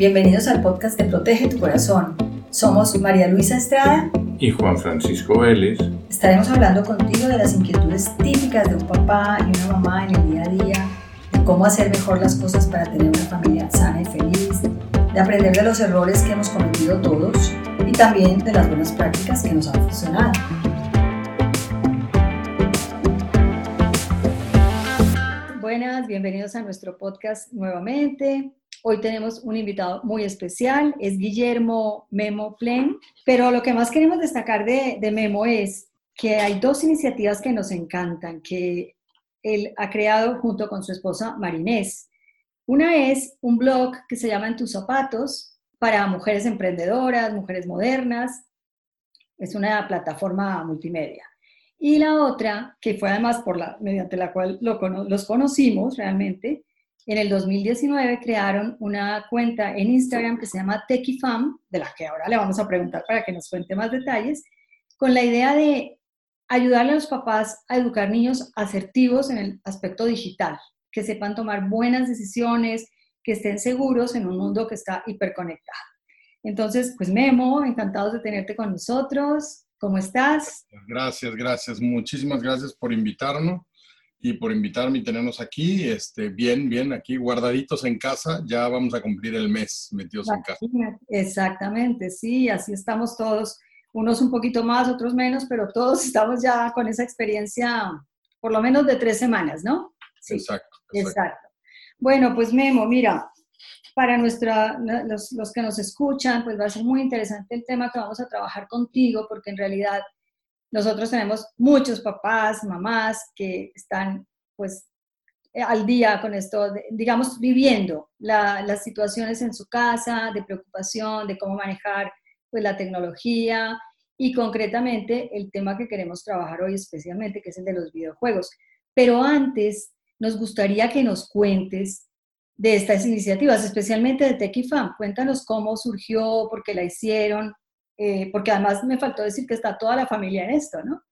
Bienvenidos al podcast de Protege tu Corazón. Somos María Luisa Estrada y Juan Francisco Vélez. Estaremos hablando contigo de las inquietudes típicas de un papá y una mamá en el día a día, de cómo hacer mejor las cosas para tener una familia sana y feliz, de aprender de los errores que hemos cometido todos y también de las buenas prácticas que nos han funcionado. Buenas, bienvenidos a nuestro podcast nuevamente. Hoy tenemos un invitado muy especial, es Guillermo Memo Plen, pero lo que más queremos destacar de, Memo es que hay dos iniciativas que nos encantan, que él ha creado junto con su esposa Marinés. Una es un blog que se llama En tus zapatos para mujeres emprendedoras, mujeres modernas. Es una plataforma multimedia. Y la otra, que fue además por la, mediante la cual los conocimos realmente, en el 2019 crearon una cuenta en Instagram que se llama TechiFam, de la que ahora le vamos a preguntar para que nos cuente más detalles, con la idea de ayudarle a los papás a educar niños asertivos en el aspecto digital, que sepan tomar buenas decisiones, que estén seguros en un mundo que está hiperconectado. Entonces, pues Memo, encantados de tenerte con nosotros. ¿Cómo estás? Gracias, gracias. Muchísimas gracias por invitarnos y por invitarme y tenernos aquí. Este, bien, bien, aquí guardaditos en casa. Ya vamos a cumplir el mes metidos en casa. Exactamente, sí, así estamos todos. Unos un poquito más, otros menos, pero todos estamos ya con esa experiencia, por lo menos de tres semanas, ¿no? Sí, exacto, exacto. exacto. Bueno, pues Memo, mira, para nuestra, los, los, que nos escuchan, pues va a ser muy interesante el tema que vamos a trabajar contigo, porque en realidad nosotros tenemos muchos papás, mamás que están pues al día con esto, digamos, viviendo las situaciones en su casa, de preocupación, de cómo manejar pues la tecnología y concretamente el tema que queremos trabajar hoy especialmente, que es el de los videojuegos. Pero antes, nos gustaría que nos cuentes de estas iniciativas, especialmente de TechIFAM. Cuéntanos cómo surgió, por qué la hicieron, eh, porque además me faltó decir que está toda la familia en esto, ¿no?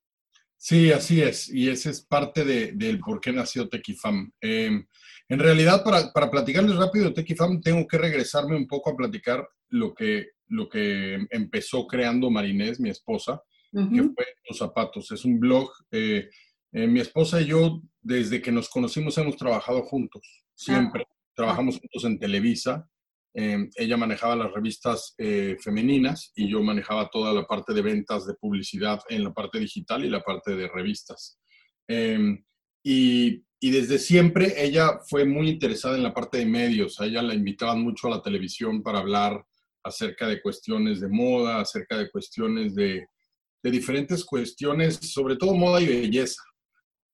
Sí, así es, y ese es parte del por qué nació TechIFAM. Em, en realidad, para, para, platicarles rápido de TechIFAM, tengo que regresarme un poco a platicar lo que, lo que empezó creando Marinés, mi esposa, que fue Los Zapatos. Es un blog. Eh, eh, mi esposa y yo, desde que nos conocimos, hemos trabajado juntos, siempre. Trabajamos juntos en Televisa. Em, ella manejaba las revistas eh, femeninas y yo manejaba toda la parte de ventas de publicidad en la parte digital y la parte de revistas. Em, y, y, desde siempre ella fue muy interesada en la parte de medios. A ella la invitaban mucho a la televisión para hablar acerca de cuestiones de moda, acerca de cuestiones de, de diferentes cuestiones, sobre todo moda y belleza.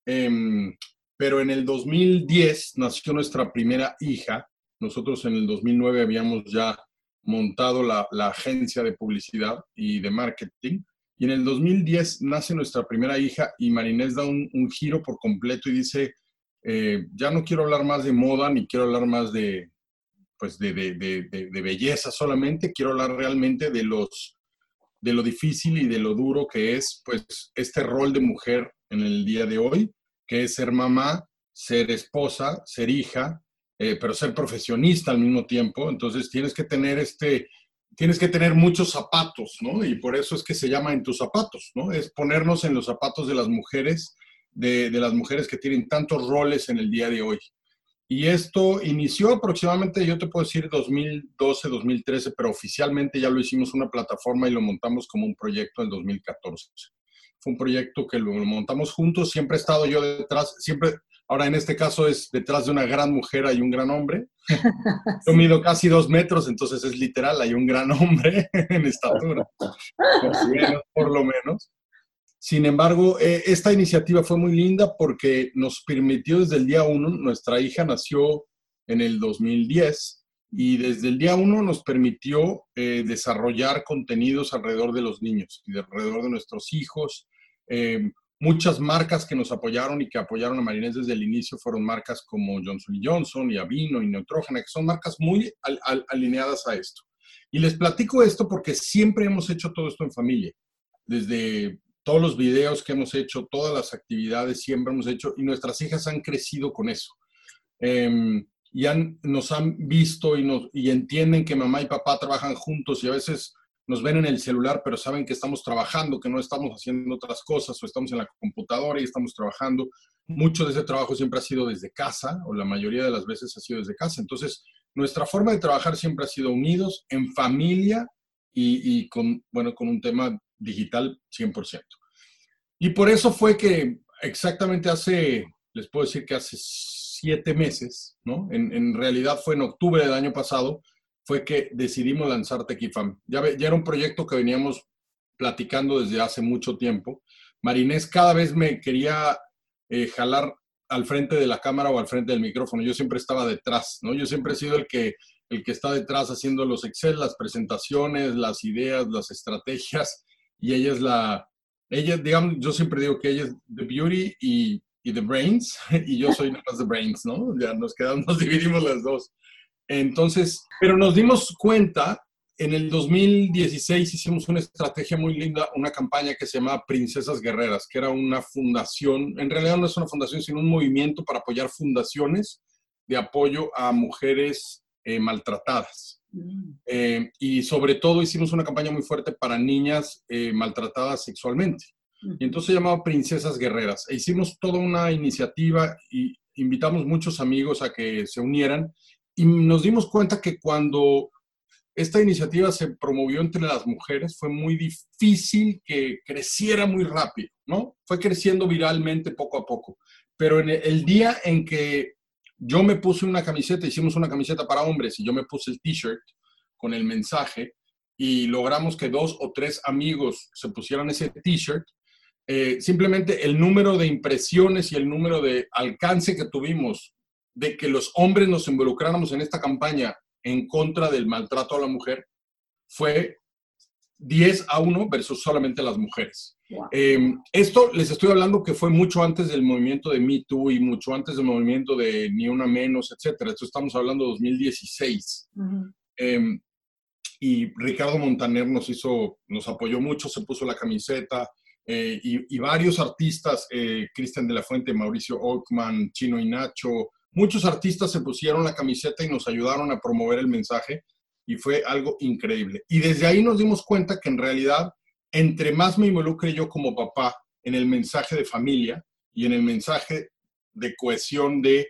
Em, pero en el 2010 nació nuestra primera hija. Nosotros en el 2009 habíamos ya montado la, agencia de publicidad y de marketing. Y en el 2010 nace nuestra primera hija y Marinés da un, giro por completo y dice, eh, ya no quiero hablar más de moda ni quiero hablar más de, pues de, de, belleza solamente, quiero hablar realmente de, los, de lo difícil y de lo duro que es pues este rol de mujer en el día de hoy que es ser mamá, ser esposa, ser hija, eh, pero ser profesionista al mismo tiempo. Entonces tienes que tener este, tienes que tener muchos zapatos, ¿no? Y por eso es que se llama en tus zapatos, ¿no? Es ponernos en los zapatos de las mujeres, de, de las mujeres que tienen tantos roles en el día de hoy. Y esto inició aproximadamente, yo te puedo decir, 2012, 2013, pero oficialmente ya lo hicimos una plataforma y lo montamos como un proyecto en 2014 fue un proyecto que lo montamos juntos, siempre he estado yo detrás, siempre, ahora en este caso es detrás de una gran mujer hay un gran hombre. Yo mido casi dos metros, entonces es literal, hay un gran hombre en estatura, por lo menos. Sin embargo, eh, esta iniciativa fue muy linda porque nos permitió desde el día uno, nuestra hija nació en el 2010 y desde el día uno nos permitió eh, desarrollar contenidos alrededor de los niños y alrededor de nuestros hijos, eh, muchas marcas que nos apoyaron y que apoyaron a Marinés desde el inicio fueron marcas como Johnson Johnson y Avino y Neutrógena, que son marcas muy alineadas a esto. Y les platico esto porque siempre hemos hecho todo esto en familia. Desde todos los videos que hemos hecho, todas las actividades siempre hemos hecho y nuestras hijas han crecido con eso. Em, y han, nos han visto y, nos, y entienden que mamá y papá trabajan juntos y a veces nos ven en el celular, pero saben que estamos trabajando, que no estamos haciendo otras cosas o estamos en la computadora y estamos trabajando. Mucho de ese trabajo siempre ha sido desde casa o la mayoría de las veces ha sido desde casa. Entonces, nuestra forma de trabajar siempre ha sido unidos, en familia y, con, bueno, con un tema digital 100%. Y por eso fue que exactamente hace, les puedo decir que hace siete meses, ¿no? En, en realidad fue en octubre del año pasado, fue que decidimos lanzar Tequifam. Ya, ya era un proyecto que veníamos platicando desde hace mucho tiempo. Marinés cada vez me quería eh, jalar al frente de la cámara o al frente del micrófono. Yo siempre estaba detrás, ¿no? Yo siempre he sido el que, el que está detrás haciendo los Excel, las presentaciones, las ideas, las estrategias, y ella es la, ella, digamos, yo siempre digo que ella es the beauty y, y the brains, y yo soy nada más the brains, ¿no? Ya nos quedamos, nos dividimos las dos. Entonces, pero nos dimos cuenta, en el 2016 hicimos una estrategia muy linda, una campaña que se llama Princesas Guerreras, que era una fundación, en realidad no es una fundación, sino un movimiento para apoyar fundaciones de apoyo a mujeres eh, maltratadas. Mm. Eh, y sobre todo hicimos una campaña muy fuerte para niñas eh, maltratadas sexualmente. Y entonces se llamaba Princesas Guerreras. E hicimos toda una iniciativa y invitamos muchos amigos a que se unieran y nos dimos cuenta que cuando esta iniciativa se promovió entre las mujeres, fue muy difícil que creciera muy rápido, ¿no? Fue creciendo viralmente poco a poco. Pero en el día en que yo me puse una camiseta, hicimos una camiseta para hombres y yo me puse el t-shirt con el mensaje y logramos que dos o tres amigos se pusieran ese t-shirt, eh, simplemente el número de impresiones y el número de alcance que tuvimos de que los hombres nos involucráramos en esta campaña en contra del maltrato a la mujer fue 10 a 1 versus solamente las mujeres. Em, esto les estoy hablando que fue mucho antes del movimiento de Me Too y mucho antes del movimiento de Ni Una Menos, etcétera. Esto estamos hablando de 2016. Em, y Ricardo Montaner nos hizo, nos apoyó mucho, se puso la camiseta, eh, y, varios artistas, eh, Cristian de la Fuente, Mauricio Ockman, Chino y Nacho, Muchos artistas se pusieron la camiseta y nos ayudaron a promover el mensaje y fue algo increíble. Y desde ahí nos dimos cuenta que en realidad, entre más me involucre yo como papá en el mensaje de familia y en el mensaje de cohesión de,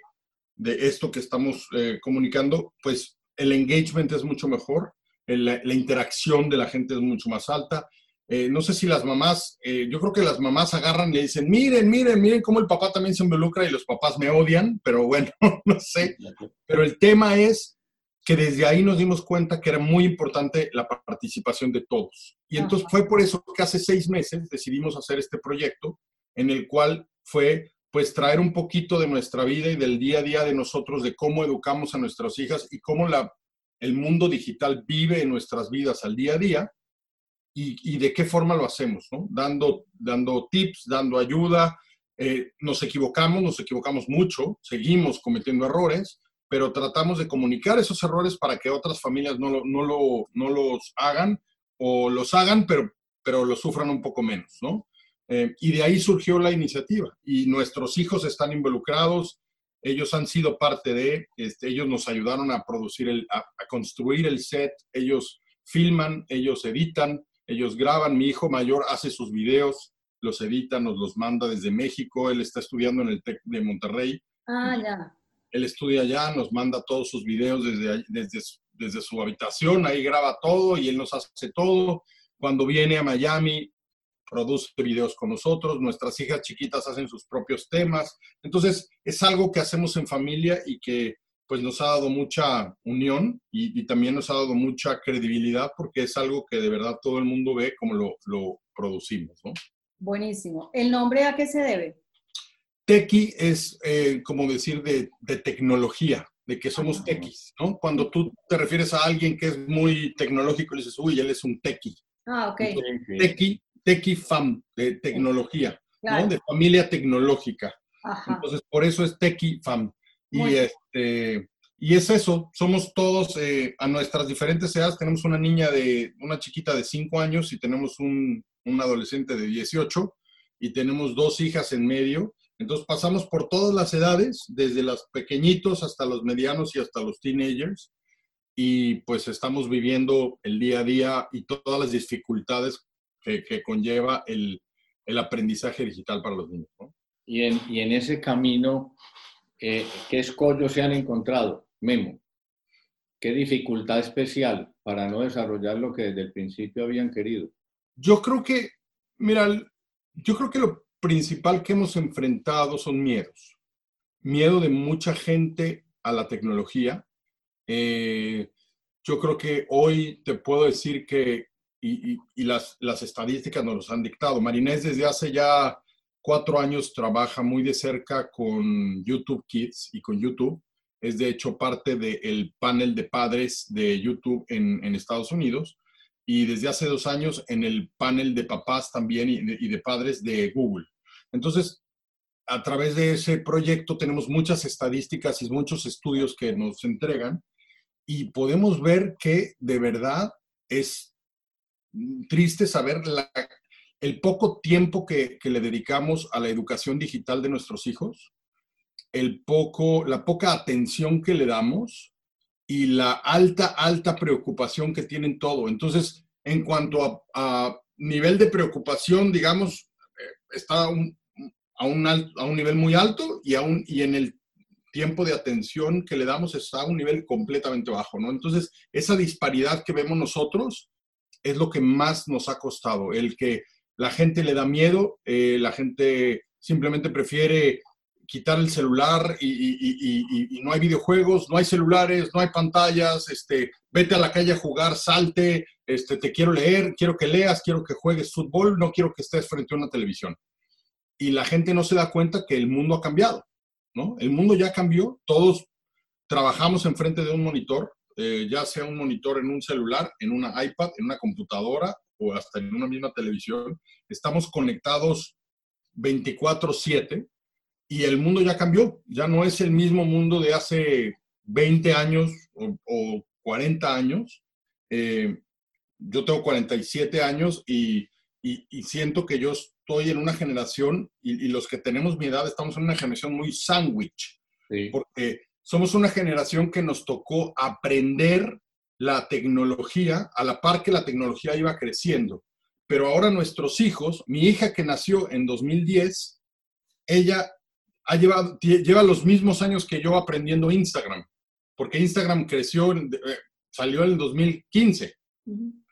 de esto que estamos eh, comunicando, pues el engagement es mucho mejor, la interacción de la gente es mucho más alta eh, no sé si las mamás, eh, yo creo que las mamás agarran y le dicen, miren, miren, miren cómo el papá también se involucra y los papás me odian, pero bueno, no sé. Pero el tema es que desde ahí nos dimos cuenta que era muy importante la participación de todos. Y entonces fue por eso que hace seis meses decidimos hacer este proyecto en el cual fue pues traer un poquito de nuestra vida y del día a día de nosotros, de cómo educamos a nuestras hijas y cómo la, el mundo digital vive en nuestras vidas al día a día y, de qué forma lo hacemos, ¿no? Dando, dando tips, dando ayuda. Eh, nos equivocamos, nos equivocamos mucho, seguimos cometiendo errores, pero tratamos de comunicar esos errores para que otras familias no, lo, no, lo, no los hagan o los hagan, pero, pero lo sufran un poco menos, ¿no? Eh, y de ahí surgió la iniciativa y nuestros hijos están involucrados, ellos han sido parte de, este, ellos nos ayudaron a producir, el, a construir el set, ellos filman, ellos editan, ellos graban, mi hijo mayor hace sus videos, los edita, nos los manda desde México, él está estudiando en el TEC de Monterrey. Ah, ya. Él estudia allá, nos manda todos sus videos desde, desde, desde su habitación, ahí graba todo y él nos hace todo. Cuando viene a Miami, produce videos con nosotros, nuestras hijas chiquitas hacen sus propios temas. Entonces, es algo que hacemos en familia y que pues nos ha dado mucha unión y, también nos ha dado mucha credibilidad porque es algo que de verdad todo el mundo ve como lo, lo producimos, ¿no? Buenísimo. ¿El nombre a qué se debe? Tequi es eh, como decir de, de, tecnología, de que somos ah. tequis, ¿no? Cuando tú te refieres a alguien que es muy tecnológico, le dices, uy, él es un tequi. Ah, ok. tequi, tequi fam, de tecnología, ¿no? De familia tecnológica. Ajá. Entonces, por eso es tequi fam. Y, este, y es eso, somos todos eh, a nuestras diferentes edades. Tenemos una niña de, una chiquita de 5 años y tenemos un, un, adolescente de 18 y tenemos dos hijas en medio Entonces pasamos por todas las edades, desde los pequeñitos hasta los medianos y hasta los teenagers, y pues estamos viviendo el día a día y todas las dificultades que, conlleva el, aprendizaje digital para los niños. Y, en, y, en, ese camino, eh, ¿qué escollos se han encontrado, Memo? ¿Qué dificultad especial para no desarrollar lo que desde el principio habían querido? Yo creo que, mira, yo creo que lo principal que hemos enfrentado son miedos. Miedo de mucha gente a la tecnología. Eh, yo creo que hoy te puedo decir que, y, las, las, estadísticas nos los han dictado, Marinés desde hace ya cuatro años trabaja muy de cerca con YouTube Kids y con YouTube. Es de hecho parte del panel de padres de YouTube en, Estados Unidos y desde hace dos años en el panel de papás también y de, padres de Google. Entonces, a través de ese proyecto tenemos muchas estadísticas y muchos estudios que nos entregan y podemos ver que de verdad es triste saber el poco tiempo que, le dedicamos a la educación digital de nuestros hijos, el poco, la poca atención que le damos y la alta, alta preocupación que tienen todo. Entonces, en cuanto a, nivel de preocupación, digamos, eh, está a, un, a, un, nivel muy alto y, un, y en el tiempo de atención que le damos está a un nivel completamente bajo, ¿no? Entonces, esa disparidad que vemos nosotros es lo que más nos ha costado, el que la gente le da miedo, eh, la gente simplemente prefiere quitar el celular y, no hay videojuegos, no hay celulares, no hay pantallas, este, vete a la calle a jugar, salte, este, te quiero leer, quiero que leas, quiero que juegues fútbol, no quiero que estés frente a una televisión. Y la gente no se da cuenta que el mundo ha cambiado, ¿no? El mundo ya cambió, todos trabajamos enfrente de un monitor, eh, ya sea un monitor en un celular, en una iPad, en una computadora o hasta en una misma televisión. Estamos conectados 24/7 y el mundo ya cambió, ya no es el mismo mundo de hace 20 años o, 40 años. Eh, yo tengo 47 años y, siento que yo estoy en una generación y, los que tenemos mi edad estamos en una generación muy sándwich, porque somos una generación que nos tocó aprender la tecnología a la par que la tecnología iba creciendo. Pero ahora nuestros hijos, mi hija que nació en 2010, ella ha llevado, lleva los mismos años que yo aprendiendo Instagram, porque Instagram creció, eh, salió en el 2015.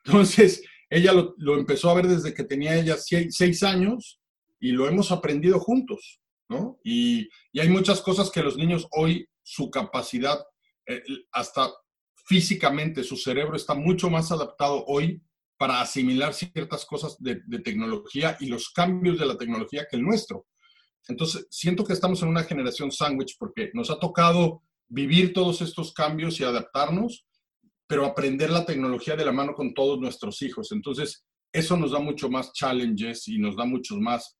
Entonces, ella lo, empezó a ver desde que tenía ella seis, años y lo hemos aprendido juntos, ¿no? Y, hay muchas cosas que los niños hoy, su capacidad, eh, hasta físicamente, su cerebro está mucho más adaptado hoy para asimilar ciertas cosas de tecnología y los cambios de la tecnología que el nuestro. Entonces, siento que estamos en una generación sándwich porque nos ha tocado vivir todos estos cambios y adaptarnos, pero aprender la tecnología de la mano con todos nuestros hijos. Entonces, eso nos da mucho más challenges y nos da muchas más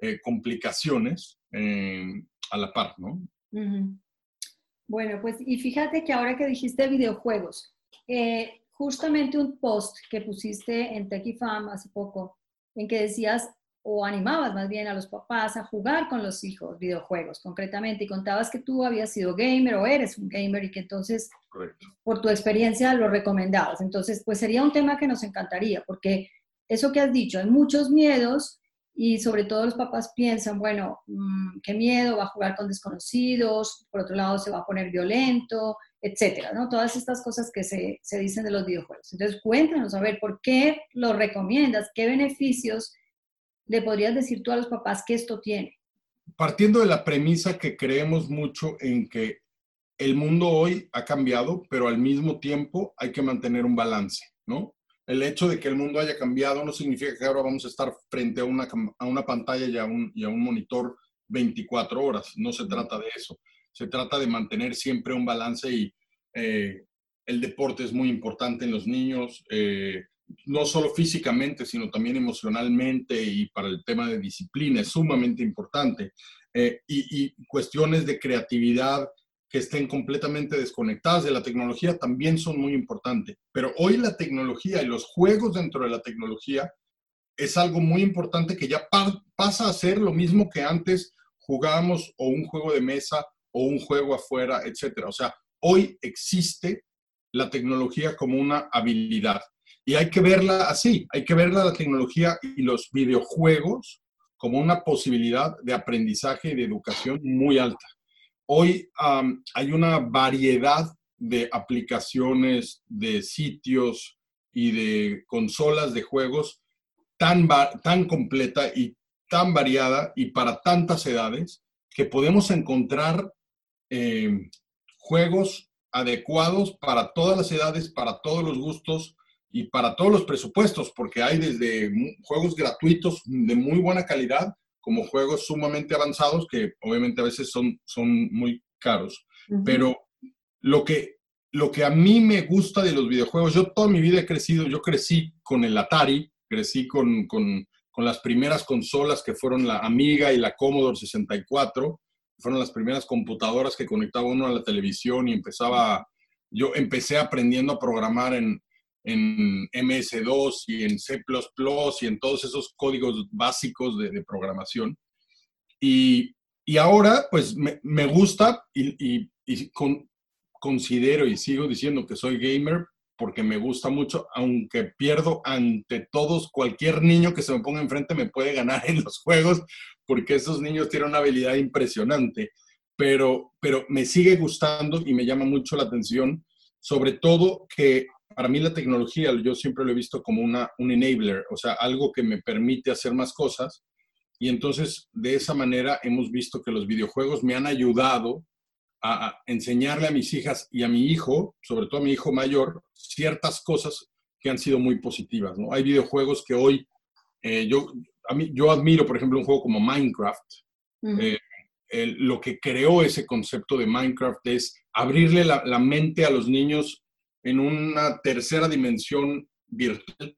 eh, complicaciones eh, a la par, ¿no? Bueno, pues y fíjate que ahora que dijiste videojuegos, eh, justamente un post que pusiste en TechieFam hace poco, en que decías, o animabas más bien a los papás a jugar con los hijos videojuegos concretamente y contabas que tú habías sido gamer o eres un gamer y que entonces por tu experiencia lo recomendabas. Entonces, pues sería un tema que nos encantaría porque eso que has dicho, hay muchos miedos y sobre todo los papás piensan, bueno, mm, qué miedo, va a jugar con desconocidos, por otro lado se va a poner violento, etcétera, ¿no? Todas estas cosas que se, se dicen de los videojuegos. Entonces, cuéntanos, a ver, ¿por qué lo recomiendas? ¿Qué beneficios le podrías decir tú a los papás que esto tiene? Partiendo de la premisa que creemos mucho en que el mundo hoy ha cambiado, pero al mismo tiempo hay que mantener un balance, ¿no? El hecho de que el mundo haya cambiado no significa que ahora vamos a estar frente a una, a una pantalla y a un, y a un monitor 24 horas. No se trata de eso. Se trata de mantener siempre un balance y eh, el deporte es muy importante en los niños. Eh, no solo físicamente, sino también emocionalmente y para el tema de disciplina es sumamente importante. Eh, y, cuestiones de creatividad que estén completamente desconectadas de la tecnología también son muy importantes. Pero hoy la tecnología y los juegos dentro de la tecnología es algo muy importante que ya pasa a ser lo mismo que antes jugábamos o un juego de mesa o un juego afuera, etcétera. O sea, hoy existe la tecnología como una habilidad. Y hay que verla así, hay que verla la tecnología y los videojuegos como una posibilidad de aprendizaje y de educación muy alta. Hoy hay una variedad de aplicaciones, de sitios y de consolas de juegos tan, tan completa y tan variada y para tantas edades que podemos encontrar eh, juegos adecuados para todas las edades, para todos los gustos y para todos los presupuestos, porque hay desde juegos gratuitos de muy buena calidad como juegos sumamente avanzados que obviamente a veces son, son muy caros. Pero lo que, lo que a mí me gusta de los videojuegos, yo toda mi vida he crecido, yo crecí con el Atari, crecí con, con, con las primeras consolas que fueron la Amiga y la Commodore 64, fueron las primeras computadoras que conectaba uno a la televisión y empezaba, yo empecé aprendiendo a programar en, en MS2 y en C++ y en todos esos códigos básicos de, programación. Y, y, ahora, pues me, me gusta y, y, considero y sigo diciendo que soy gamer porque me gusta mucho, aunque pierdo ante todos, cualquier niño que se me ponga enfrente me puede ganar en los juegos, porque esos niños tienen una habilidad impresionante, pero, pero me sigue gustando y me llama mucho la atención, sobre todo que para mí la tecnología, yo siempre lo he visto como una, un enabler, o sea, algo que me permite hacer más cosas. Y entonces, de esa manera, hemos visto que los videojuegos me han ayudado a, enseñarle a mis hijas y a mi hijo, sobre todo a mi hijo mayor, ciertas cosas que han sido muy positivas. ¿no? Hay videojuegos que hoy, eh, yo, a mí, yo admiro, por ejemplo, un juego como Minecraft. Eh, lo que creó ese concepto de Minecraft es abrirle la, la, mente a los niños en una tercera dimensión virtual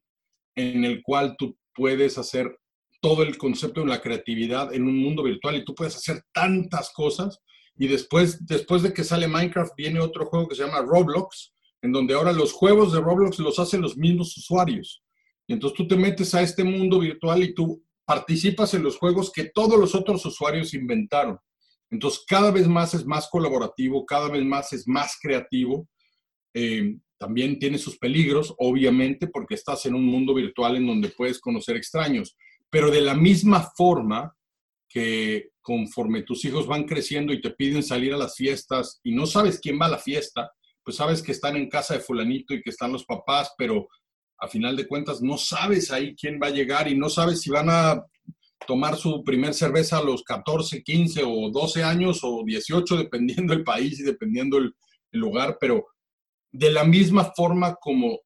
en el cual tú puedes hacer todo el concepto de la creatividad en un mundo virtual y tú puedes hacer tantas cosas y después, después de que sale Minecraft viene otro juego que se llama Roblox, en donde ahora los juegos de Roblox los hacen los mismos usuarios. Y entonces tú te metes a este mundo virtual y tú participas en los juegos que todos los otros usuarios inventaron. Entonces cada vez más es más colaborativo, cada vez más es más creativo. Eh, también tiene sus peligros, obviamente, porque estás en un mundo virtual en donde puedes conocer extraños. Pero de la misma forma que conforme tus hijos van creciendo y te piden salir a las fiestas y no sabes quién va a la fiesta, pues sabes que están en casa de fulanito y que están los papás, pero a final de cuentas no sabes ahí quién va a llegar y no sabes si van a tomar su primer cerveza a los 14, 15 o 12 años o 18, dependiendo el país y dependiendo el, el lugar, pero de la misma forma como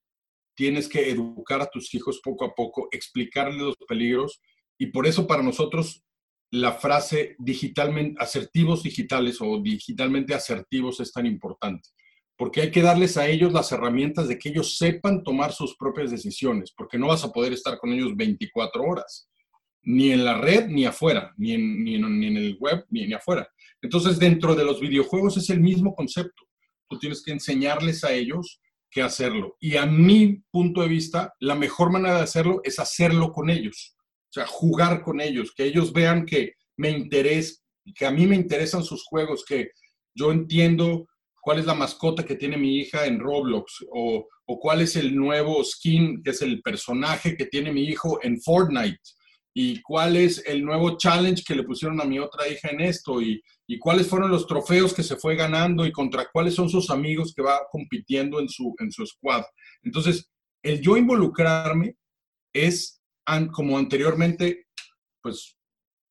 tienes que educar a tus hijos poco a poco, explicarles los peligros, y por eso para nosotros la frase digitalmente asertivos digitales o digitalmente asertivos es tan importante, porque hay que darles a ellos las herramientas de que ellos sepan tomar sus propias decisiones, porque no vas a poder estar con ellos 24 horas, ni en la red ni afuera, ni en, ni en, el web ni, ni afuera. Entonces, dentro de los videojuegos es el mismo concepto. Tú tienes que enseñarles a ellos qué hacerlo. Y a mi punto de vista, la mejor manera de hacerlo es hacerlo con ellos o sea, jugar con ellos, que ellos vean que me interesa, que a mí me interesan sus juegos, que yo entiendo cuál es la mascota que tiene mi hija en Roblox o, o, cuál es el nuevo skin, que es el personaje que tiene mi hijo en Fortnite y cuál es el nuevo challenge que le pusieron a mi otra hija en esto y, y cuáles fueron los trofeos que se fue ganando y contra cuáles son sus amigos que va compitiendo en su, en su squad. Entonces, el yo involucrarme es como anteriormente, pues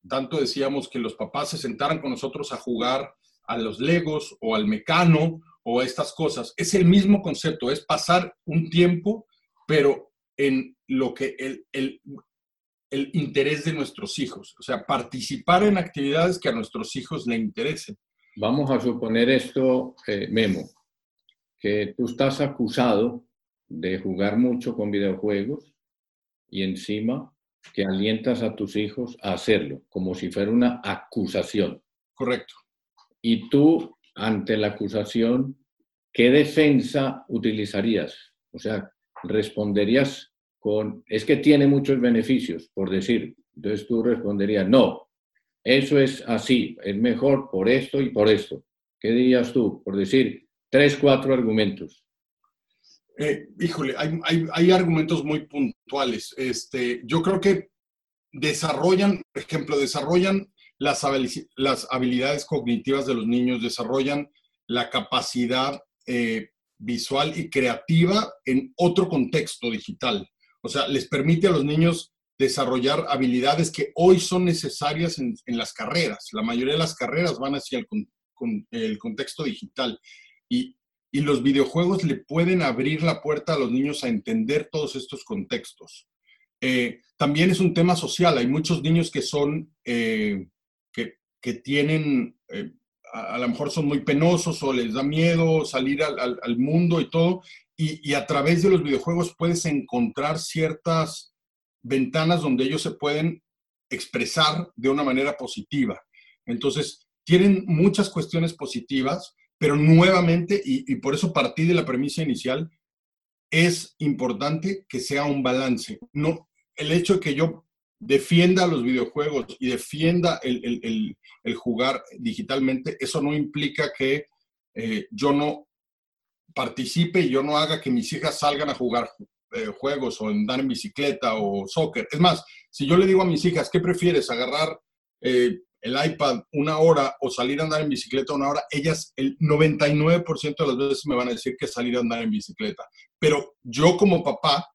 tanto decíamos que los papás se sentaran con nosotros a jugar a los legos o al mecano o estas cosas. Es el mismo concepto, es pasar un tiempo, pero en lo que el, el, el interés de nuestros hijos, o sea, participar en actividades que a nuestros hijos le interesen. Vamos a suponer esto, eh, Memo, que tú estás acusado de jugar mucho con videojuegos y encima que alientas a tus hijos a hacerlo, como si fuera una acusación. Correcto. Y tú, ante la acusación, ¿qué defensa utilizarías? O sea, responderías es que tiene muchos beneficios, por decir. Entonces tú responderías, no, eso es así, es mejor por esto y por esto. ¿Qué dirías tú? Por decir tres, cuatro argumentos. Eh, híjole, hay, argumentos muy puntuales. Este, yo creo que desarrollan, por ejemplo, desarrollan las, las habilidades cognitivas de los niños, desarrollan la capacidad eh, visual y creativa en otro contexto digital. O sea, les permite a los niños desarrollar habilidades que hoy son necesarias en, las carreras. La mayoría de las carreras van hacia el, el contexto digital. Y los videojuegos le pueden abrir la puerta a los niños a entender todos estos contextos. Eh, también es un tema social. Hay muchos niños que son, eh, que, tienen, eh, a, lo mejor son muy penosos o les da miedo salir al, mundo y todo. Y, a través de los videojuegos puedes encontrar ciertas ventanas donde ellos se pueden expresar de una manera positiva. Entonces, tienen muchas cuestiones positivas pero nuevamente, y, por eso partí de la premisa inicial, es importante que sea un balance. No, el hecho de que yo defienda los videojuegos y defienda el, jugar digitalmente, eso no implica que eh, yo no participe y yo no haga que mis hijas salgan a jugar eh, juegos o andar en bicicleta o soccer. Es más, si yo le digo a mis hijas, ¿qué prefieres? ¿Agarrar eh, el iPad una hora o salir a andar en bicicleta una hora, ellas el 99% de las veces me van a decir que salir a andar en bicicleta. Pero yo como papá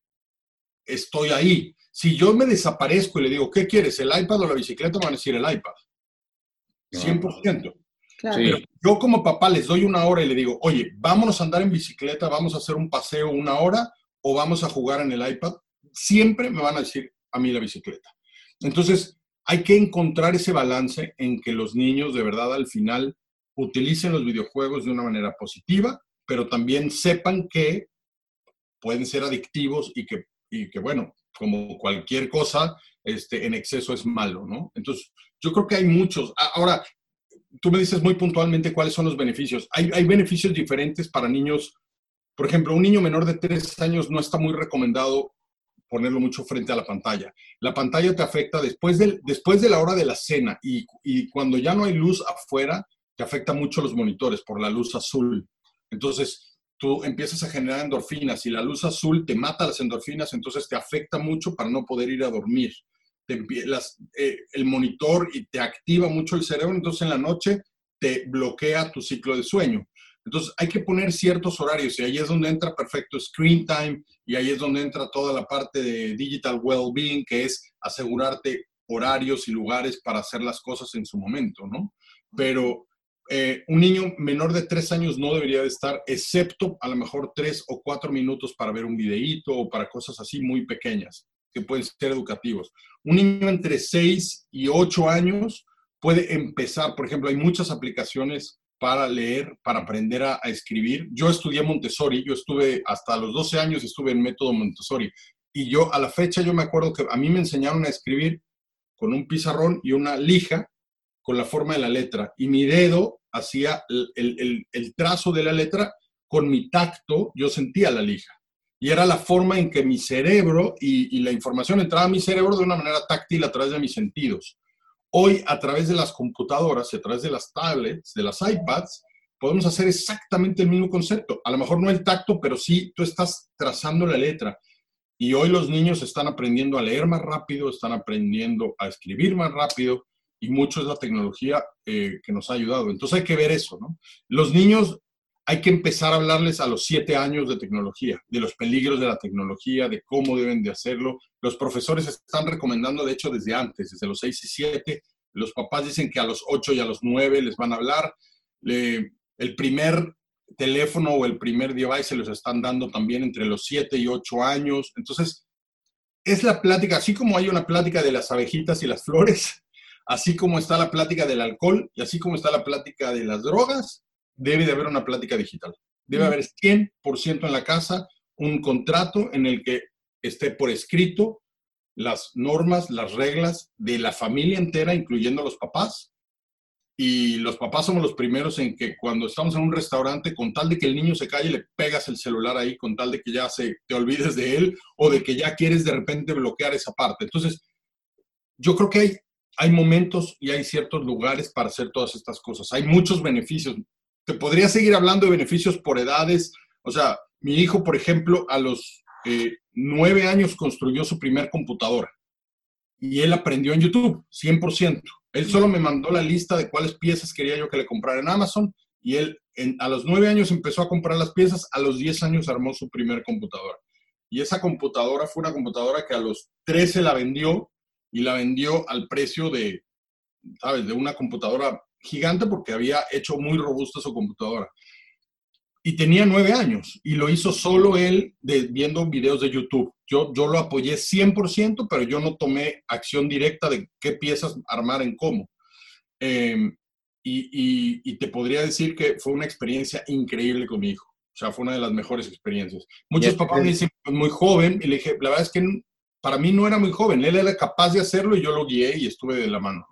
estoy ahí. Si yo me desaparezco y le digo, ¿qué quieres? ¿El iPad o la bicicleta? Me van a decir el iPad. 100%. Yo como papá les doy una hora y le digo, oye, vámonos a andar en bicicleta, vamos a hacer un paseo una hora o vamos a jugar en el iPad. Siempre me van a decir a mí la bicicleta. Entonces, hay que encontrar ese balance en que los niños de verdad al final utilicen los videojuegos de una manera positiva, pero también sepan que pueden ser adictivos y que, y que bueno, como cualquier cosa, este, en exceso es malo, ¿no? Entonces, yo creo que hay muchos. Ahora, tú me dices muy puntualmente cuáles son los beneficios. Hay, hay beneficios diferentes para niños. Por ejemplo, un niño menor de tres años no está muy recomendado ponerlo mucho frente a la pantalla. La pantalla te afecta después, del, después de la hora de la cena y, y, cuando ya no hay luz afuera, te afecta mucho los monitores por la luz azul. Entonces, tú empiezas a generar endorfinas y la luz azul te mata las endorfinas, entonces te afecta mucho para no poder ir a dormir. Te, las, eh, el monitor y te activa mucho el cerebro, entonces en la noche te bloquea tu ciclo de sueño. Entonces hay que poner ciertos horarios y ahí es donde entra perfecto screen time y ahí es donde entra toda la parte de digital well-being, que es asegurarte horarios y lugares para hacer las cosas en su momento, ¿no? Pero eh, un niño menor de tres años no debería de estar, excepto a lo mejor tres o cuatro minutos para ver un videíto o para cosas así muy pequeñas, que pueden ser educativos. Un niño entre seis y ocho años puede empezar, por ejemplo, hay muchas aplicaciones para leer, para aprender a, escribir. Yo estudié Montessori, yo estuve hasta los 12 años, estuve en método Montessori. Y yo a la fecha yo me acuerdo que a mí me enseñaron a escribir con un pizarrón y una lija con la forma de la letra. Y mi dedo hacía el, trazo de la letra, con mi tacto yo sentía la lija. Y era la forma en que mi cerebro y, la información entraba a mi cerebro de una manera táctil a través de mis sentidos. Hoy, a través de las computadoras y a través de las tablets, de las iPads, podemos hacer exactamente el mismo concepto. A lo mejor no el tacto, pero sí tú estás trazando la letra. Y hoy los niños están aprendiendo a leer más rápido, están aprendiendo a escribir más rápido y mucho es la tecnología eh, que nos ha ayudado. Entonces hay que ver eso, ¿no? Los niños hay que empezar a hablarles a los siete años de tecnología, de los peligros de la tecnología, de cómo deben de hacerlo. Los profesores están recomendando, de hecho, desde antes, desde los seis y siete. Los papás dicen que a los ocho y a los nueve les van a hablar. el primer teléfono o el primer device se los están dando también entre los siete y ocho años. Entonces, es la plática, así como hay una plática de las abejitas y las flores, así como está la plática del alcohol y así como está la plática de las drogas, debe de haber una plática digital. Debe haber 100% en la casa un contrato en el que esté por escrito las normas, las reglas de la familia entera, incluyendo los papás. Y los papás somos los primeros en que cuando estamos en un restaurante, con tal de que el niño se calle, le pegas el celular ahí, con tal de que ya se, te olvides de él o de que ya quieres de repente bloquear esa parte. Entonces, yo creo que hay hay momentos y hay ciertos lugares para hacer todas estas cosas. Hay muchos beneficios. Te podría seguir hablando de beneficios por edades. O sea, mi hijo, por ejemplo, a los eh, nueve años construyó su primer computadora y él aprendió en YouTube, 100%. Él solo me mandó la lista de cuáles piezas quería yo que le comprara en Amazon y él a los nueve años empezó a comprar las piezas, a los diez años armó su primer computadora. Y esa computadora fue una computadora que a los 13 la vendió y la vendió al precio de, ¿sabes?, de una computadora gigante porque había hecho muy robusta su computadora. Y tenía nueve años y lo hizo solo él viendo videos de YouTube. Yo, yo lo apoyé 100%, pero yo no tomé acción directa de qué piezas armar en cómo. Em, y, y, te podría decir que fue una experiencia increíble con mi hijo. O sea, fue una de las mejores experiencias. Muchos papás me dicen, pues, muy joven, y le dije, la verdad es que para mí no era muy joven, él era capaz de hacerlo y yo lo guié y estuve de la mano.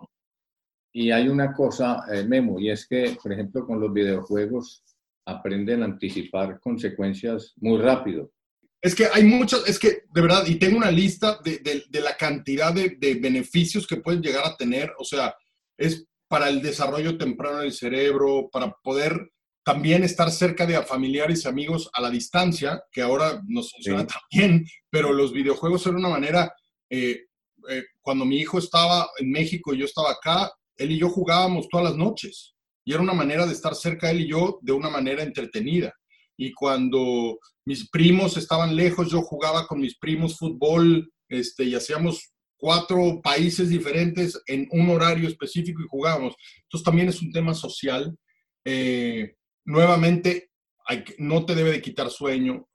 Y hay una cosa, eh, Memo, y es que, por ejemplo, con los videojuegos aprenden a anticipar consecuencias muy rápido. Es que hay muchas, es que de verdad, y tengo una lista de, de, la cantidad de, de, beneficios que pueden llegar a tener, o sea, es para el desarrollo temprano del cerebro, para poder también estar cerca de familiares y amigos a la distancia, que ahora nos funciona también, pero los videojuegos eran una manera, eh, eh, cuando mi hijo estaba en México y yo estaba acá, él y yo jugábamos todas las noches y era una manera de estar cerca él y yo de una manera entretenida. Y cuando mis primos estaban lejos, yo jugaba con mis primos fútbol este, y hacíamos cuatro países diferentes en un horario específico y jugábamos. Entonces también es un tema social. Eh, nuevamente, no te debe de quitar sueño.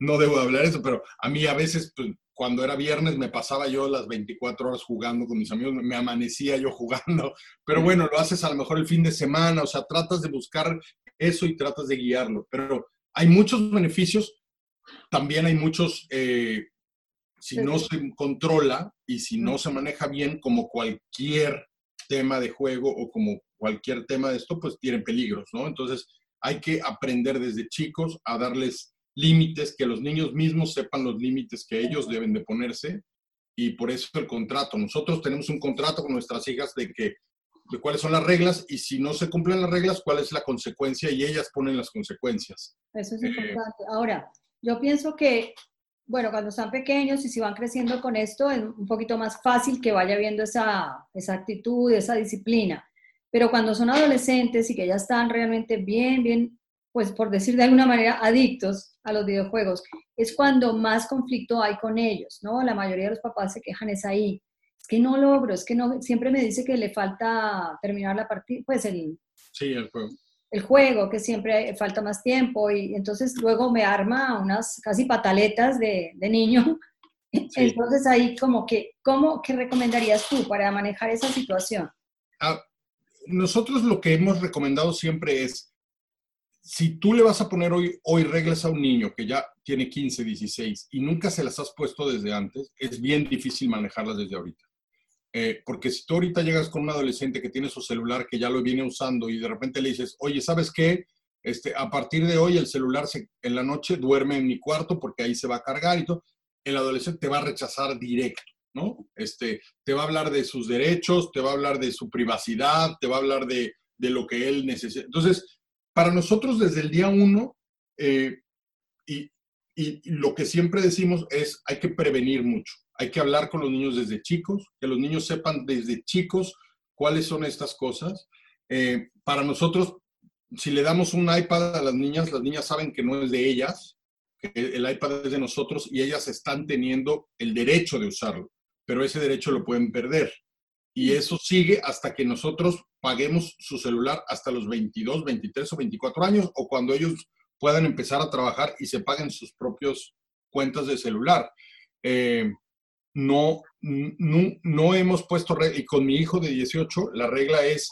No debo de hablar eso, pero a mí a veces, pues, cuando era viernes, me pasaba yo las 24 horas jugando con mis amigos, me amanecía yo jugando. Pero bueno, lo haces a lo mejor el fin de semana, o sea, tratas de buscar eso y tratas de guiarlo. Pero hay muchos beneficios, también hay muchos eh, si no se controla y si no se maneja bien, como cualquier tema de juego o como cualquier tema de esto, pues tienen peligros, ¿no? Entonces hay que aprender desde chicos a darles límites, que los niños mismos sepan los límites que ellos deben de ponerse y por eso el contrato. Nosotros tenemos un contrato con nuestras hijas de que de cuáles son las reglas y si no se cumplen las reglas, cuál es la consecuencia y ellas ponen las consecuencias. Eso es importante. Ahora, yo pienso que bueno, cuando están pequeños y si van creciendo con esto, es un poquito más fácil que vaya viendo esa, esa actitud, esa disciplina. Pero cuando son adolescentes y que ya están realmente bien, bien, pues por decir de alguna manera, adictos a los videojuegos, es cuando más conflicto hay con ellos, ¿no? La mayoría de los papás se quejan es ahí. Es que no logro, es que no, siempre me dice que le falta terminar la partida, pues el... Sí, el juego el juego, que siempre falta más tiempo, y entonces luego me arma unas casi pataletas de, niño. Entonces ahí como que, ¿cómo, ¿qué recomendarías tú para manejar esa situación? Ah, nosotros lo que hemos recomendado siempre es, si tú le vas a poner hoy, hoy reglas a un niño que ya tiene 15, 16 y nunca se las has puesto desde antes, es bien difícil manejarlas desde ahorita. Eh, porque si tú ahorita llegas con un adolescente que tiene su celular, que ya lo viene usando y de repente le dices, oye, ¿sabes qué? Este, a partir de hoy el celular se, en la noche duerme en mi cuarto porque ahí se va a cargar y todo, el adolescente te va a rechazar directo, ¿no? Este, te va a hablar de sus derechos, te va a hablar de su privacidad, te va a hablar de, de lo que él necesita. Entonces, para nosotros desde el día uno, eh, y, y lo que siempre decimos es, hay que prevenir mucho hay que hablar con los niños desde chicos, que los niños sepan desde chicos cuáles son estas cosas. Eh, para nosotros, si le damos un iPad a las niñas, las niñas saben que no es de ellas, que el iPad es de nosotros y ellas están teniendo el derecho de usarlo, pero ese derecho lo pueden perder. Y eso sigue hasta que nosotros paguemos su celular hasta los 22, 23 o 24 años o cuando ellos puedan empezar a trabajar y se paguen sus propios cuentas de celular. Eh, no, no, hemos puesto, y con mi hijo de 18, la regla es,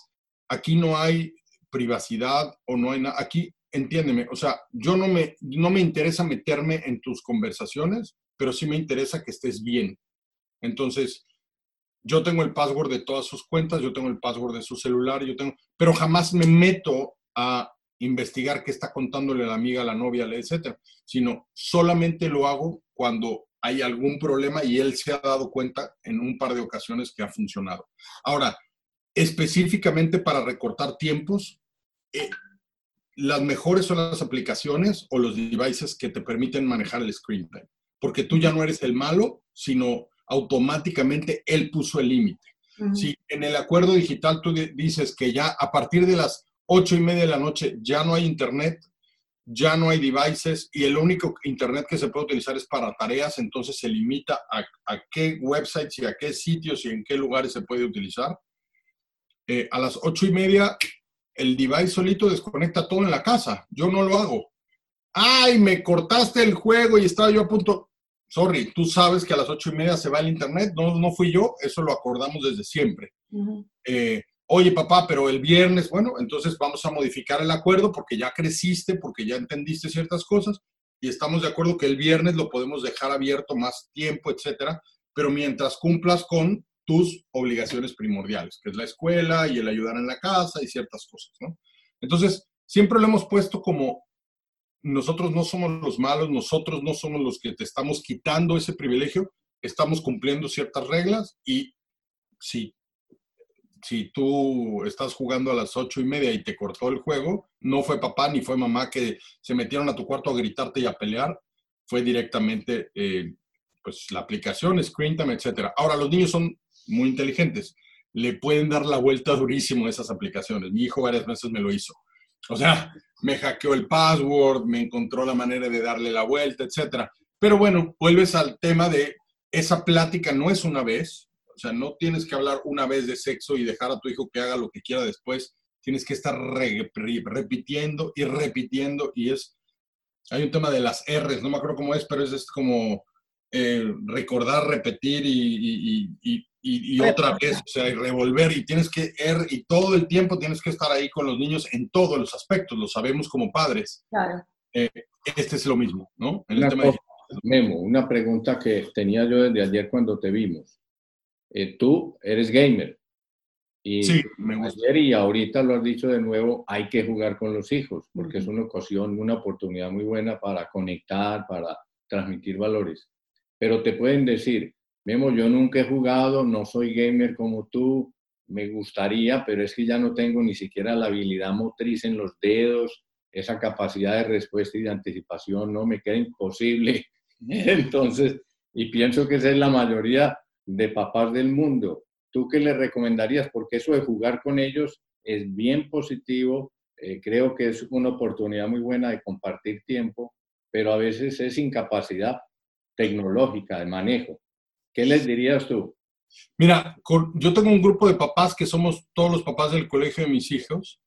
aquí no hay privacidad o no hay nada, aquí, entiéndeme, o sea, yo no me, no me interesa meterme en tus conversaciones, pero sí me interesa que estés bien. Entonces, yo tengo el password de todas sus cuentas, yo tengo el password de su celular, yo tengo, pero jamás me meto a investigar qué está contándole la amiga, la novia, etcétera, sino solamente lo hago cuando hay algún problema y él se ha dado cuenta en un par de ocasiones que ha funcionado. Ahora, específicamente para recortar tiempos, eh, las mejores son las aplicaciones o los devices que te permiten manejar el screen time, porque tú ya no eres el malo, sino automáticamente él puso el límite. Si en el acuerdo digital tú dices que ya a partir de las ocho y media de la noche ya no hay internet, ya no hay devices y el único internet que se puede utilizar es para tareas, entonces se limita a, qué websites y a qué sitios y en qué lugares se puede utilizar. Eh, a las ocho y media el device solito desconecta todo en la casa. Yo no lo hago. Ay, me cortaste el juego y estaba yo a punto. Sorry, tú sabes que a las ocho y media se va el internet. No, no fui yo, eso lo acordamos desde siempre. Eh, oye, papá, pero el viernes, bueno, entonces vamos a modificar el acuerdo porque ya creciste, porque ya entendiste ciertas cosas y estamos de acuerdo que el viernes lo podemos dejar abierto más tiempo, etcétera, pero mientras cumplas con tus obligaciones primordiales, que es la escuela y el ayudar en la casa y ciertas cosas, ¿no? Entonces, siempre lo hemos puesto como nosotros no somos los malos, nosotros no somos los que te estamos quitando ese privilegio, estamos cumpliendo ciertas reglas y si, si tú estás jugando a las ocho y media y te cortó el juego, no fue papá ni fue mamá que se metieron a tu cuarto a gritarte y a pelear, fue directamente eh, pues la aplicación, Screen Time, etc. Ahora, los niños son muy inteligentes, le pueden dar la vuelta durísimo a esas aplicaciones. Mi hijo varias veces me lo hizo. O sea, me hackeó el password, me encontró la manera de darle la vuelta, etc. Pero bueno, vuelves al tema de esa plática no es una vez, o sea, no tienes que hablar una vez de sexo y dejar a tu hijo que haga lo que quiera después. Tienes que estar repitiendo y repitiendo y es, hay un tema de las R's, no me acuerdo cómo es, pero es, como eh, recordar, repetir y, y, otra vez, o sea, y revolver, y tienes que, er, y todo el tiempo tienes que estar ahí con los niños en todos los aspectos, lo sabemos como padres. Claro. Eh, este es lo mismo, ¿no? una, Memo, una pregunta que tenía yo desde ayer cuando te vimos. Eh, tú eres gamer. Y sí, me gusta. ayer y ahorita lo has dicho de nuevo, hay que jugar con los hijos, porque es una ocasión, una oportunidad muy buena para conectar, para transmitir valores. Pero te pueden decir, Memo, yo nunca he jugado, no soy gamer como tú, me gustaría, pero es que ya no tengo ni siquiera la habilidad motriz en los dedos, esa capacidad de respuesta y de anticipación, no me queda imposible. Entonces, y pienso que esa es la mayoría de papás del mundo. ¿Tú qué le recomendarías? Porque eso de jugar con ellos es bien positivo, eh, creo que es una oportunidad muy buena de compartir tiempo, pero a veces es incapacidad tecnológica de manejo. ¿Qué les dirías tú? Mira, yo tengo un grupo de papás que somos todos los papás del colegio de mis hijos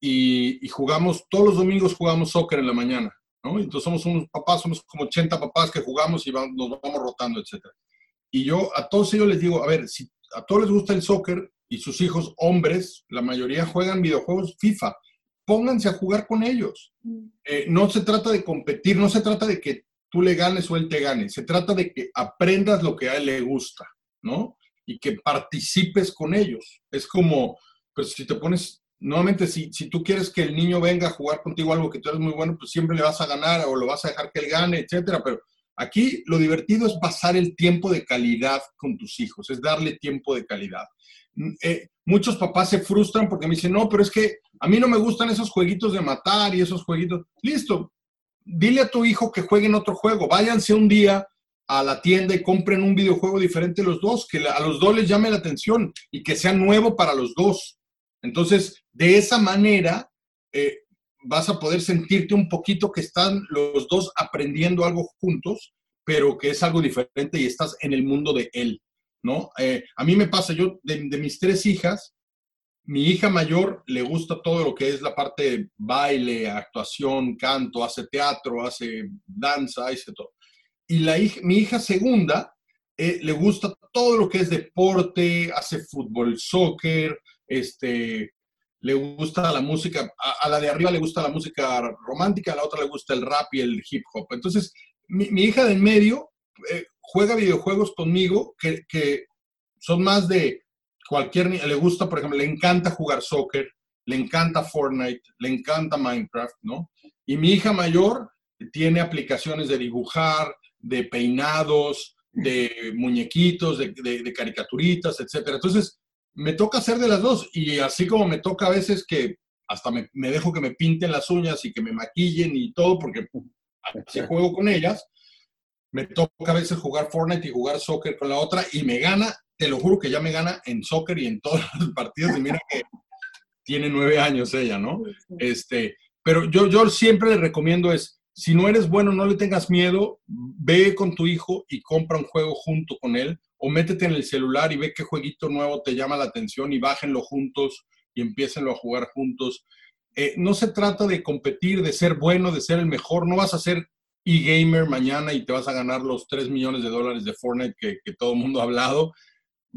y, jugamos, todos los domingos jugamos soccer en la mañana, ¿no? Entonces somos unos papás, somos como 80 papás que jugamos y nos vamos rotando, etc. Y yo a todos ellos les digo, a ver, si a todos les gusta el soccer y sus hijos hombres, la mayoría juegan videojuegos FIFA, pónganse a jugar con ellos. Mm. Eh, no se trata de competir, no se trata de que tú le ganes o él te gane. Se trata de que aprendas lo que a él le gusta, ¿no? Y que participes con ellos. Es como, pues si te pones, nuevamente, si, si tú quieres que el niño venga a jugar contigo algo que tú eres muy bueno, pues siempre le vas a ganar o lo vas a dejar que él gane, etcétera. Pero aquí lo divertido es pasar el tiempo de calidad con tus hijos, es darle tiempo de calidad. Mm, eh, muchos papás se frustran porque me dicen, no, pero es que a mí no me gustan esos jueguitos de matar y esos jueguitos. Listo, dile a tu hijo que jueguen otro juego. Váyanse un día a la tienda y compren un videojuego diferente los dos, que a los dos les llame la atención y que sea nuevo para los dos. Entonces, de esa manera, eh, vas a poder sentirte un poquito que están los dos aprendiendo algo juntos, pero que es algo diferente y estás en el mundo de él, ¿no? Eh, a mí me pasa, yo de mis tres hijas, mi hija mayor le gusta todo lo que es la parte de baile, actuación, canto, hace teatro, hace danza, hace todo. Y la mi hija segunda eh, le gusta todo lo que es deporte, hace fútbol, soccer, este, le gusta la música, a, la de arriba le gusta la música romántica, a la otra le gusta el rap y el hip hop. Entonces, mi, hija de en medio eh, juega videojuegos conmigo que son más de cualquier le gusta, por ejemplo, le encanta jugar soccer, le encanta Fortnite, le encanta Minecraft, ¿no? Y mi hija mayor tiene aplicaciones de dibujar, de peinados, de muñequitos, de, caricaturitas, etcétera. Entonces, me toca hacer de las dos y así como me toca a veces que hasta me, dejo que me pinten las uñas y que me maquillen y todo porque así juego con ellas, me toca a veces jugar Fortnite y jugar soccer con la otra y me gana, te lo juro que ya me gana en soccer y en todos los partidos y mira que tiene nueve años ella, ¿no? Este, pero yo, yo siempre le recomiendo es, si no eres bueno, no le tengas miedo, ve con tu hijo y compra un juego junto con él o métete en el celular y ve qué jueguito nuevo te llama la atención y bájenlo juntos y empiecenlo a jugar juntos. Eh, no se trata de competir, de ser bueno, de ser el mejor. No vas a ser e-gamer mañana y te vas a ganar los 3 millones de dólares de Fortnite que, que todo el mundo ha hablado.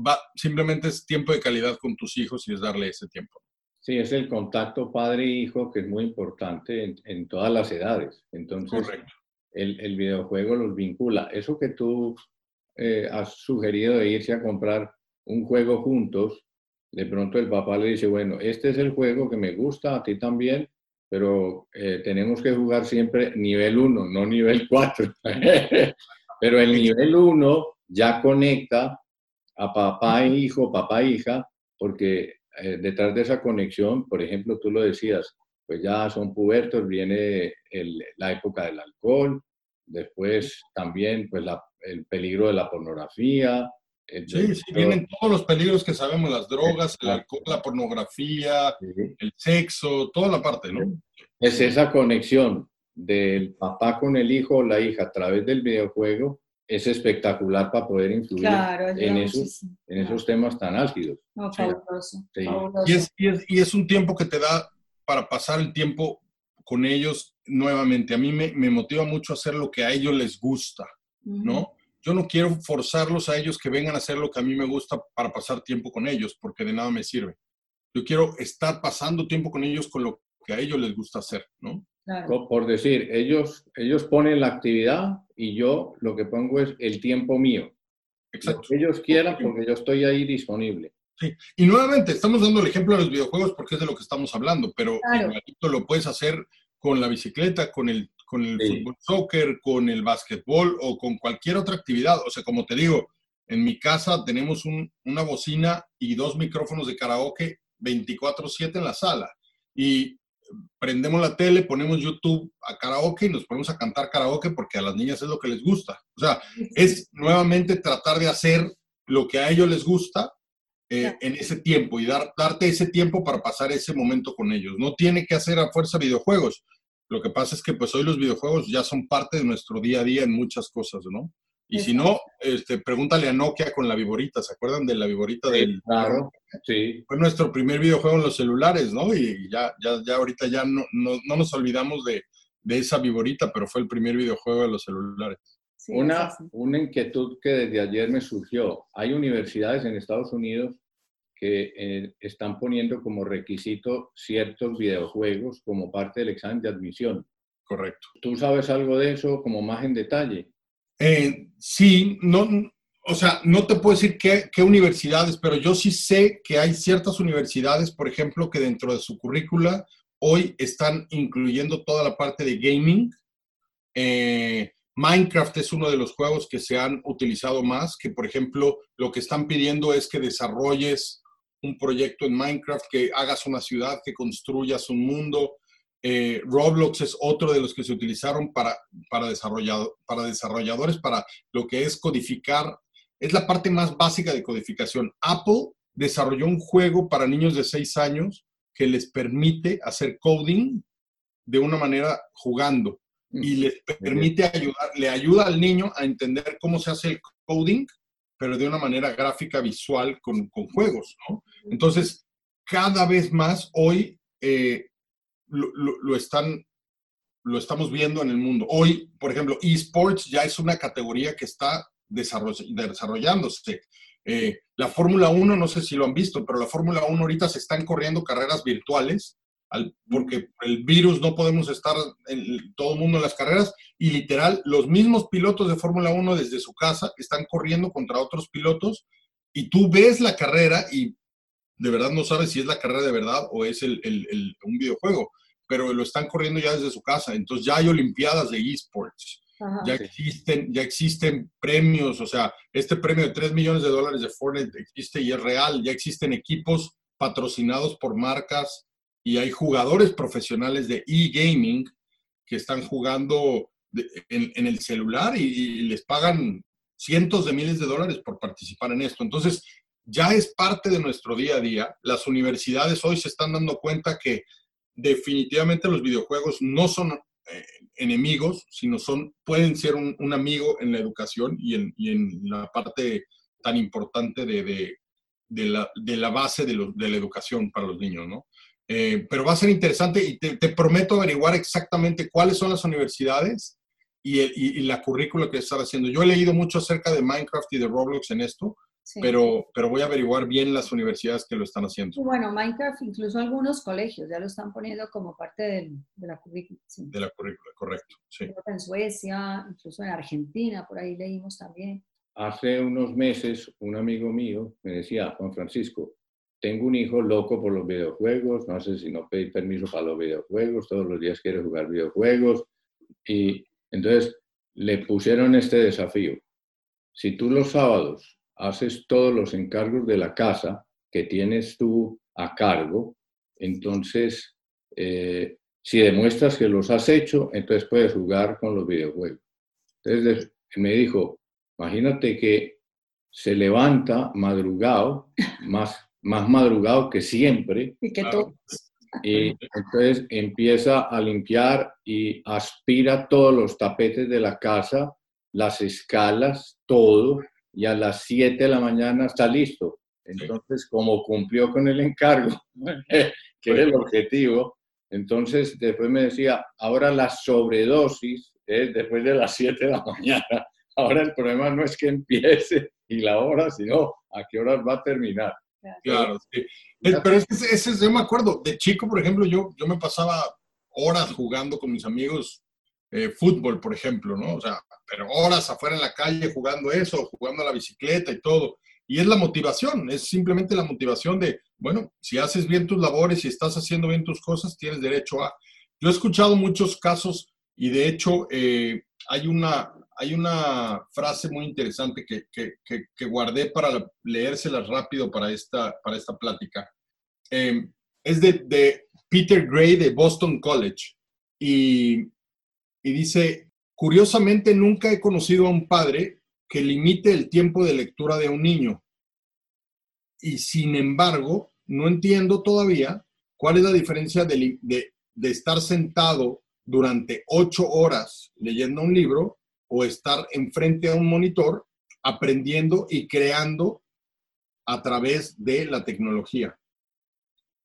Va, simplemente es tiempo de calidad con tus hijos y es darle ese tiempo. Sí, es el contacto padre-hijo que es muy importante en, todas las edades. Entonces, el, el, videojuego los vincula. Eso que tú eh, has sugerido de irse a comprar un juego juntos, de pronto el papá le dice, bueno, este es el juego que me gusta, a ti también, pero eh, tenemos que jugar siempre nivel 1, no nivel 4. pero el nivel 1 ya conecta a papá e hijo, papá e hija, porque eh, detrás de esa conexión, por ejemplo, tú lo decías, pues ya son pubertos, viene la época del alcohol, después también pues el peligro de la pornografía. sí, sí, vienen todos los peligros que sabemos, las drogas, el alcohol, la pornografía, el sexo, toda la parte, ¿no? Es esa conexión del papá con el hijo o la hija a través del videojuego es espectacular para poder influir en, esos, en esos temas tan álgidos. Y, es, y, es, un tiempo que te da para pasar el tiempo con ellos nuevamente. A mí me, me motiva mucho hacer lo que a ellos les gusta, ¿no? Yo no quiero forzarlos a ellos que vengan a hacer lo que a mí me gusta para pasar tiempo con ellos, porque de nada me sirve. Yo quiero estar pasando tiempo con ellos con lo que a ellos les gusta hacer, ¿no? Por decir, ellos, ellos ponen la actividad y yo lo que pongo es el tiempo mío. Exacto. que ellos quieran porque yo estoy ahí disponible. Sí. Y nuevamente, estamos dando el ejemplo de los videojuegos porque es de lo que estamos hablando, pero lo puedes hacer con la bicicleta, con el, con el fútbol soccer, con el básquetbol o con cualquier otra actividad. O sea, como te digo, en mi casa tenemos una bocina y dos micrófonos de karaoke 24/7 en la sala. Y prendemos la tele, ponemos YouTube a karaoke y nos ponemos a cantar karaoke porque a las niñas es lo que les gusta. O sea, es nuevamente tratar de hacer lo que a ellos les gusta eh, en ese tiempo y dar, darte ese tiempo para pasar ese momento con ellos. No tiene que hacer a fuerza videojuegos. Lo que pasa es que pues hoy los videojuegos ya son parte de nuestro día a día en muchas cosas, ¿no? Y si no, este, pregúntale a Nokia con la viborita. ¿Se acuerdan de la viborita del... Claro, sí. Fue nuestro primer videojuego en los celulares, ¿no? Y ya, ya, ya ahorita ya no, no, no nos olvidamos de, de, esa viborita, pero fue el primer videojuego de los celulares. una, una inquietud que desde ayer me surgió. Hay universidades en Estados Unidos que eh, están poniendo como requisito ciertos videojuegos como parte del examen de admisión. Correcto. ¿Tú sabes algo de eso como más en detalle? Eh, sí, no, o sea, no te puedo decir qué, universidades, pero yo sí sé que hay ciertas universidades, por ejemplo, que dentro de su currícula hoy están incluyendo toda la parte de gaming. Eh, Minecraft es uno de los juegos que se han utilizado más, que por ejemplo lo que están pidiendo es que desarrolles un proyecto en Minecraft, que hagas una ciudad, que construyas un mundo, eh, Roblox es otro de los que se utilizaron para, para, para desarrolladores, para lo que es codificar. Es la parte más básica de codificación. Apple desarrolló un juego para niños de 6 años que les permite hacer coding de una manera jugando y les permite ayudar, le ayuda al niño a entender cómo se hace el coding, pero de una manera gráfica, visual, con, con juegos, ¿no? Entonces, cada vez más hoy eh, lo, están, lo estamos viendo en el mundo. Hoy, por ejemplo, esports ya es una categoría que está desarrollándose. Eh, la Fórmula 1, no sé si lo han visto, pero la Fórmula 1 ahorita se están corriendo carreras virtuales porque el virus no podemos estar en todo el mundo en las carreras y literal los mismos pilotos de Fórmula 1 desde su casa están corriendo contra otros pilotos y tú ves la carrera y de verdad no sabes si es la carrera de verdad o es el, un videojuego, pero lo están corriendo ya desde su casa. Entonces ya hay Olimpiadas de esports. ya existen, ya existen premios, o sea, este premio de 3 millones de dólares de Fortnite existe y es real, ya existen equipos patrocinados por marcas y hay jugadores profesionales de e-gaming que están jugando en, el celular y, les pagan cientos de miles de dólares por participar en esto. Entonces, ya es parte de nuestro día a día. Las universidades hoy se están dando cuenta que definitivamente los videojuegos no son eh, enemigos, sino son, pueden ser un, amigo en la educación y en, la parte tan importante de, la, base de, la educación para los niños, ¿no? Eh, pero va a ser interesante y te, prometo averiguar exactamente cuáles son las universidades y, la currícula que están haciendo. Yo he leído mucho acerca de Minecraft y de Roblox en esto, pero, pero voy a averiguar bien las universidades que lo están haciendo. Bueno, Minecraft, incluso algunos colegios ya lo están poniendo como parte de la currícula. De la currícula, correcto. Sí. En Suecia, incluso en Argentina, por ahí leímos también. Hace unos meses, un amigo mío me decía, Juan Francisco, tengo un hijo loco por los videojuegos, no sé si no pedí permiso para los videojuegos, todos los días quiere jugar videojuegos. Y entonces le pusieron este desafío. Si tú los sábados haces todos los encargos de la casa que tienes tú a cargo, entonces, eh, si demuestras que los has hecho, entonces puedes jugar con los videojuegos. Entonces me dijo, imagínate que se levanta madrugado, más más madrugado que siempre. Y que tú. Y entonces empieza a limpiar y aspira todos los tapetes de la casa, las escalas, todo, y a las 7 de la mañana está listo. Entonces, como cumplió con el encargo, que era el objetivo, entonces después me decía, ahora la sobredosis es después de las 7 de la mañana. Ahora el problema no es que empiece y la hora, sino a qué horas va a terminar. Claro, sí. Pero ese, ese, yo me acuerdo, de chico, por ejemplo, yo, yo me pasaba horas jugando con mis amigos eh, fútbol, por ejemplo, ¿no? O sea, pero horas afuera en la calle jugando eso, jugando a la bicicleta y todo. Y es la motivación, es simplemente la motivación de, bueno, si haces bien tus labores y estás haciendo bien tus cosas, tienes derecho a... Yo he escuchado muchos casos y de hecho eh, hay una, hay una frase muy interesante que, que, guardé para leérselas rápido para esta, para esta plática. Em, es de, de, Peter Gray de Boston College y, y dice, curiosamente nunca he conocido a un padre que limite el tiempo de lectura de un niño. Y sin embargo, no entiendo todavía cuál es la diferencia de, de, estar sentado durante ocho horas leyendo un libro o estar enfrente a un monitor aprendiendo y creando a través de la tecnología.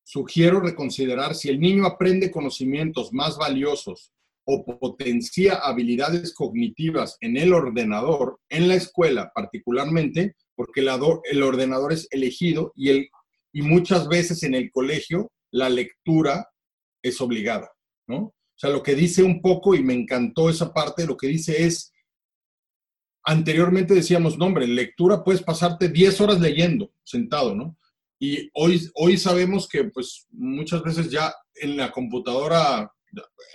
Sugiero reconsiderar si el niño aprende conocimientos más valiosos o potencia habilidades cognitivas en el ordenador, en la escuela particularmente, porque el, ordenador es elegido y, el, y muchas veces en el colegio la lectura es obligada, ¿no? O sea, lo que dice un poco, y me encantó esa parte, lo que dice es, anteriormente decíamos, no, hombre, lectura puedes pasarte 10 horas leyendo, sentado, ¿no? Y hoy, hoy sabemos que, pues, muchas veces ya en la computadora,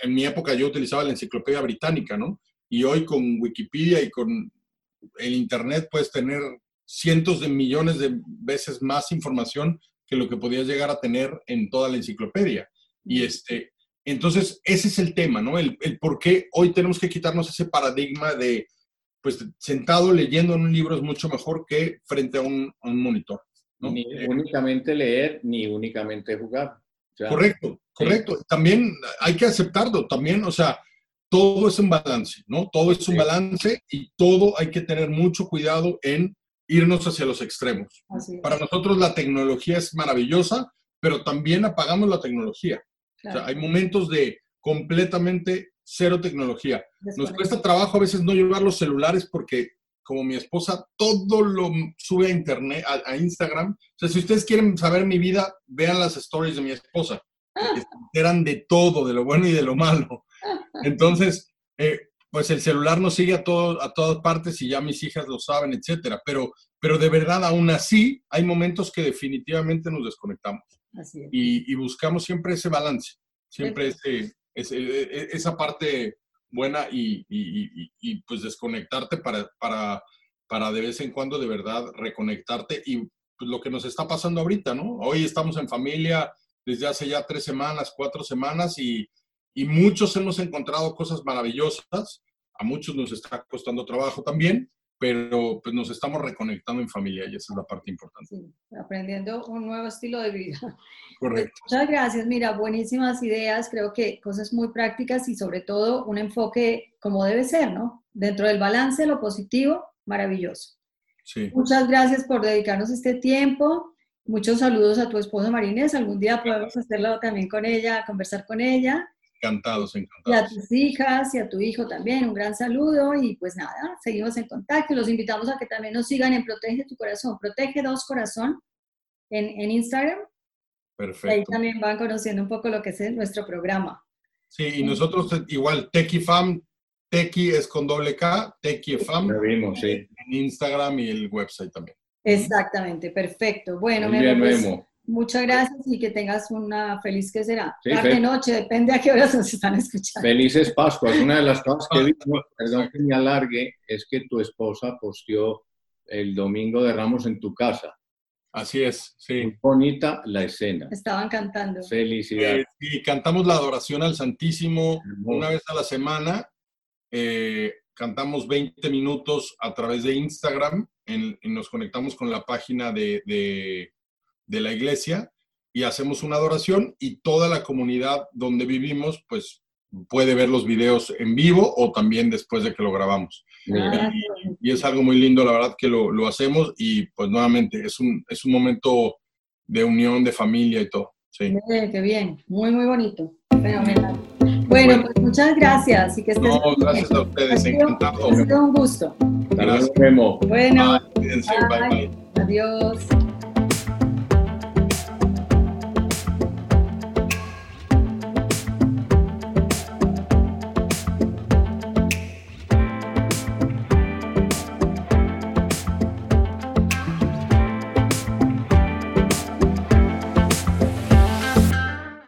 en mi época yo utilizaba la enciclopedia británica, ¿no? Y hoy con Wikipedia y con el Internet puedes tener cientos de millones de veces más información que lo que podías llegar a tener en toda la enciclopedia. Y este, entonces, ese es el tema, ¿no? El, el por qué hoy tenemos que quitarnos ese paradigma de pues sentado leyendo en un libro es mucho mejor que frente a un, monitor. Ni únicamente leer, ni únicamente jugar. Correcto, correcto. También hay que aceptarlo, también, o sea, todo es un balance, ¿no? Todo es un balance y todo hay que tener mucho cuidado en irnos hacia los extremos. Para nosotros la tecnología es maravillosa, pero también apagamos la tecnología. O sea, hay momentos de completamente cero tecnología. Nos cuesta trabajo a veces no llevar los celulares porque como mi esposa todo lo sube a internet, a, Instagram. O sea, si ustedes quieren saber mi vida, vean las stories de mi esposa. eran de todo, de lo bueno y de lo malo. Entonces, eh, pues el celular nos sigue a, todo, a todas partes y ya mis hijas lo saben, etcétera. Pero, pero de verdad, aún así, hay momentos que definitivamente nos desconectamos. Y, y, buscamos siempre ese balance, siempre ese, e, e, esa parte buena y, y, pues desconectarte para, para, para de vez en cuando de verdad reconectarte y pues, lo que nos está pasando ahorita, ¿no? Hoy estamos en familia desde hace ya tres semanas, cuatro semanas y, y muchos hemos encontrado cosas maravillosas, a muchos nos está costando trabajo también, pero pues nos estamos reconectando en familia y esa es la parte importante. Sí, aprendiendo un nuevo estilo de vida. Correcto. Muchas gracias, mira, buenísimas ideas, creo que cosas muy prácticas y sobre todo un enfoque como debe ser, ¿no? Dentro del balance, lo positivo, maravilloso. Sí. Muchas gracias por dedicarnos este tiempo. Muchos saludos a tu esposa Marinés. Algún día podemos hacerlo también con ella, conversar con ella. Encantados, encantados. Y a tus hijas y a tu hijo también, un gran saludo y pues nada, seguimos en contacto y los invitamos a que también nos sigan en Protege tu Corazón, Protege Dos Corazón en, en Instagram. Perfecto. ahí también van conociendo un poco lo que es nuestro programa. Sí, y nosotros igual, TechiFam, Techi es con doble K, TechiFam. Lo vimos, sí. En Instagram y el website también. Exactamente, perfecto. Bueno, Muy bien, Memo. Muchas gracias y que tengas una feliz, ¿qué será? Tarde, noche, depende a qué horas nos están escuchando. Felices Pascuas. Una de las cosas que he visto, perdón que me alargue, es que tu esposa posteó el domingo de Ramos en tu casa. Así es, sí. Muy bonita la escena. Estaban cantando. Felicidades. y eh, cantamos la adoración al Santísimo una vez a la semana. Eh, cantamos 20 minutos a través de Instagram. y nos conectamos con la página de de la iglesia y hacemos una adoración y toda la comunidad donde vivimos, pues puede ver los videos en vivo o también después de que lo grabamos. Ah, y, es algo muy lindo, la verdad, que lo, hacemos y pues nuevamente es un, es un momento de unión, de familia y todo. Sí. qué bien, muy, muy bonito. Fenomenal. Bueno, pues muchas gracias y que estés no, gracias a ustedes, encantado. Ha sido un gusto. Gracias, Memo. Bueno, bye. Bye, Adiós.